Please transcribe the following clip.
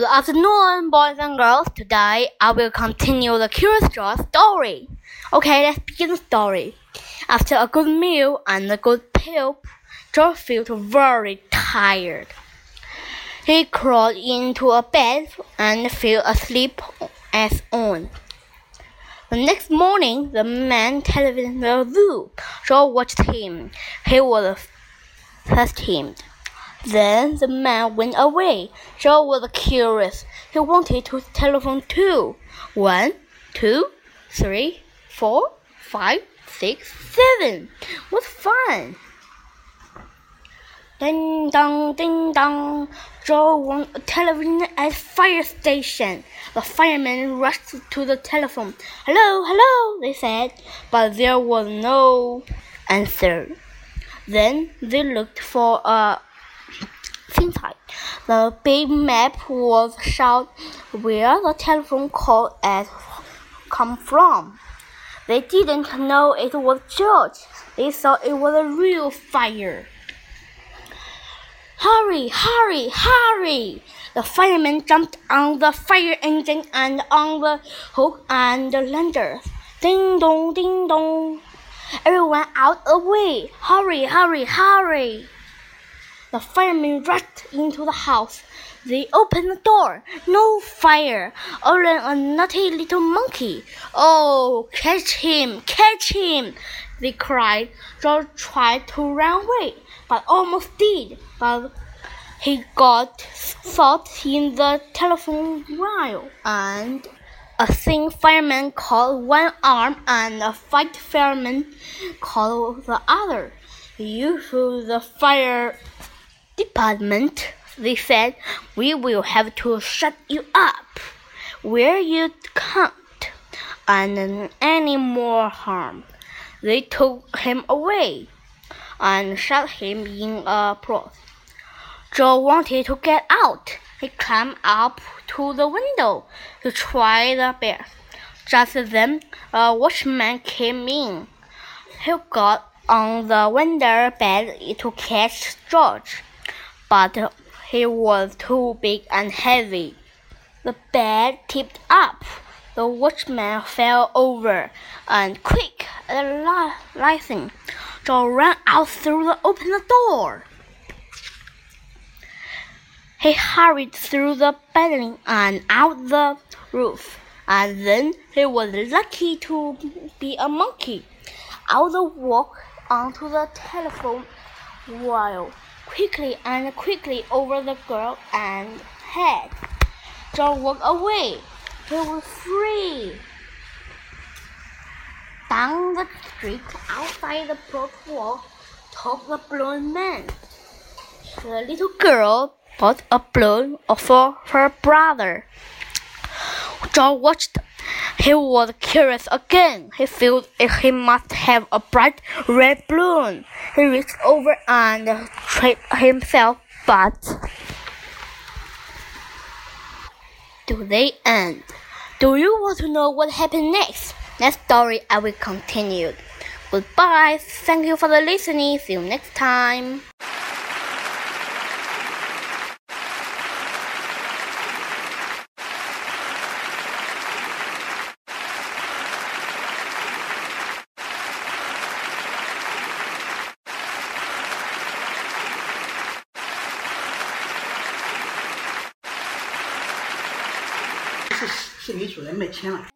Good afternoon, boys and girls. Today I will continue the Curious George story. Okay, let's begin the story. After a good meal and a good poop, George felt very tired. He crawled into a bed and fell asleep as on. The next morning, the man telephoned the zoo. George watched him. He was thirsty. Then the man went away. George was curious. He wanted to telephone too. One, two, three, four, five, six, seven. What fun! Ding dong, ding dong. George wanted a telephone at fire station. The firemen rushed to the telephone. Hello, hello, they said, but there was no answer. Then they looked for a Inside, the big map was shown where the telephone call had come from. They didn't know it was George. They thought it was a real fire. Hurry, hurry, hurry! The firemen jumped on the fire engine and on the hook and the lanterns. Ding dong, ding dong. Everyone out of the way! Hurry, hurry, hurry! The firemen rushed into the house. They opened the door. No fire. Only a naughty little monkey. Oh, catch him! Catch him! They cried. George tried to run away, but almost did. But he got caught in the telephone wire, and a thin fireman called one arm and a fat fireman called the other. You who the fire department, they said, we will have to shut you up where you can't and any more harm. They took him away and shut him in a closet. George wanted to get out. He climbed up to the window to try the best. Just then, a watchman came in. He got on the window bed to catch George but he was too big and heavy. The bed tipped up. The watchman fell over, and quick as lightning, George ran out through the open door. He hurried through the building and out the roof, and then he was lucky to be a monkey. Out the walk onto the telephone wire quickly and quickly over the girl and head. George walked away. He was free. Down the street outside the broad wall talked the blind man. The little girl bought a balloon for her brother. George watched he was curious again. He felt he must have a bright red balloon. He reached over and tripped himself, but do they end? Do you want to know what happened next? Next story I will continue. Goodbye. Thank you for the listening. See you next time. 是是你主人卖钱了。